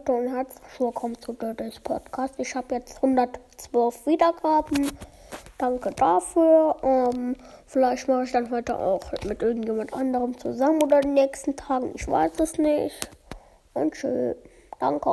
Leute und herzlich willkommen zu Dirty's Podcast. Ich habe jetzt 112 Wiedergaben. Danke dafür. Ähm, vielleicht mache ich dann heute auch mit irgendjemand anderem zusammen oder in den nächsten Tagen. Ich weiß es nicht. Und tschüss. Danke.